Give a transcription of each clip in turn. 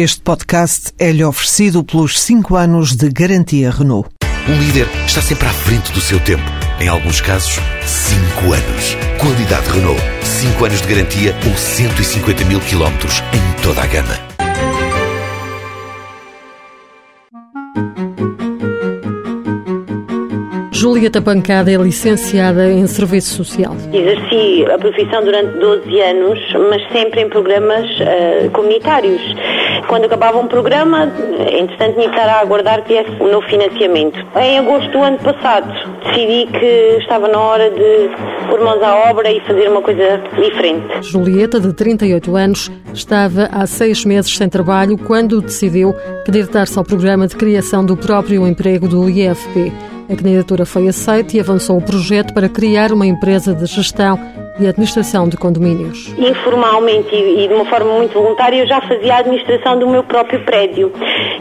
Este podcast é-lhe oferecido pelos 5 anos de garantia Renault. Um líder está sempre à frente do seu tempo. Em alguns casos, 5 anos. Qualidade Renault. 5 anos de garantia ou 150 mil quilómetros em toda a gama. Julieta Pancada é licenciada em Serviço Social. Exerci a profissão durante 12 anos, mas sempre em programas uh, comunitários. Quando acabava um programa, entretanto tinha que estar a aguardar que o novo financiamento. Em agosto do ano passado, decidi que estava na hora de pôr mãos à obra e fazer uma coisa diferente. Julieta, de 38 anos, estava há seis meses sem trabalho quando decidiu candidatar-se ao programa de criação do próprio emprego do IFP. A candidatura foi aceita e avançou o projeto para criar uma empresa de gestão e administração de condomínios. Informalmente e de uma forma muito voluntária, eu já fazia a administração do meu próprio prédio.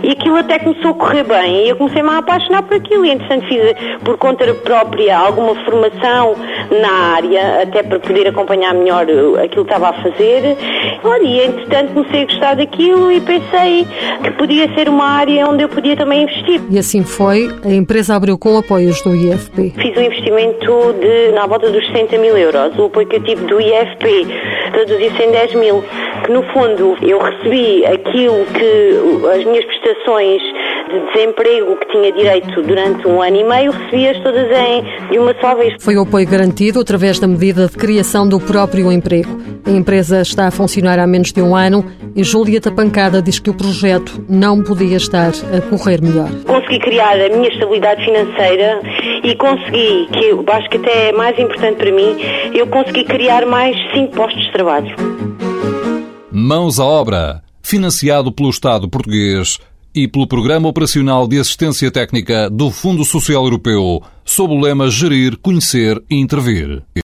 E aquilo até começou a correr bem. E eu comecei-me a apaixonar por aquilo. E, entretanto, fiz por conta própria alguma formação na área, até para poder acompanhar melhor aquilo que estava a fazer. Olha, e, entretanto, comecei a gostar daquilo e pensei que podia ser uma área onde eu podia também investir. E assim foi. A empresa abriu com apoios do IFP. Fiz um investimento de, na volta dos 60 mil euros. O apoio tive do IFP traduziu-se em 10 mil, que no fundo eu recebi aquilo que as minhas prestações de desemprego que tinha direito durante um ano e meio, recebi-as todas em, de uma só vez. Foi o apoio garantido através da medida de criação do próprio emprego. A empresa está a funcionar há menos de um ano e Julieta Pancada diz que o projeto não podia estar a correr melhor. Consegui criar a minha estabilidade financeira e consegui, que eu acho que até é mais importante para mim, eu consegui criar mais cinco postos de trabalho. Mãos à obra, financiado pelo Estado português e pelo Programa Operacional de Assistência Técnica do Fundo Social Europeu, sob o lema Gerir, Conhecer e Intervir.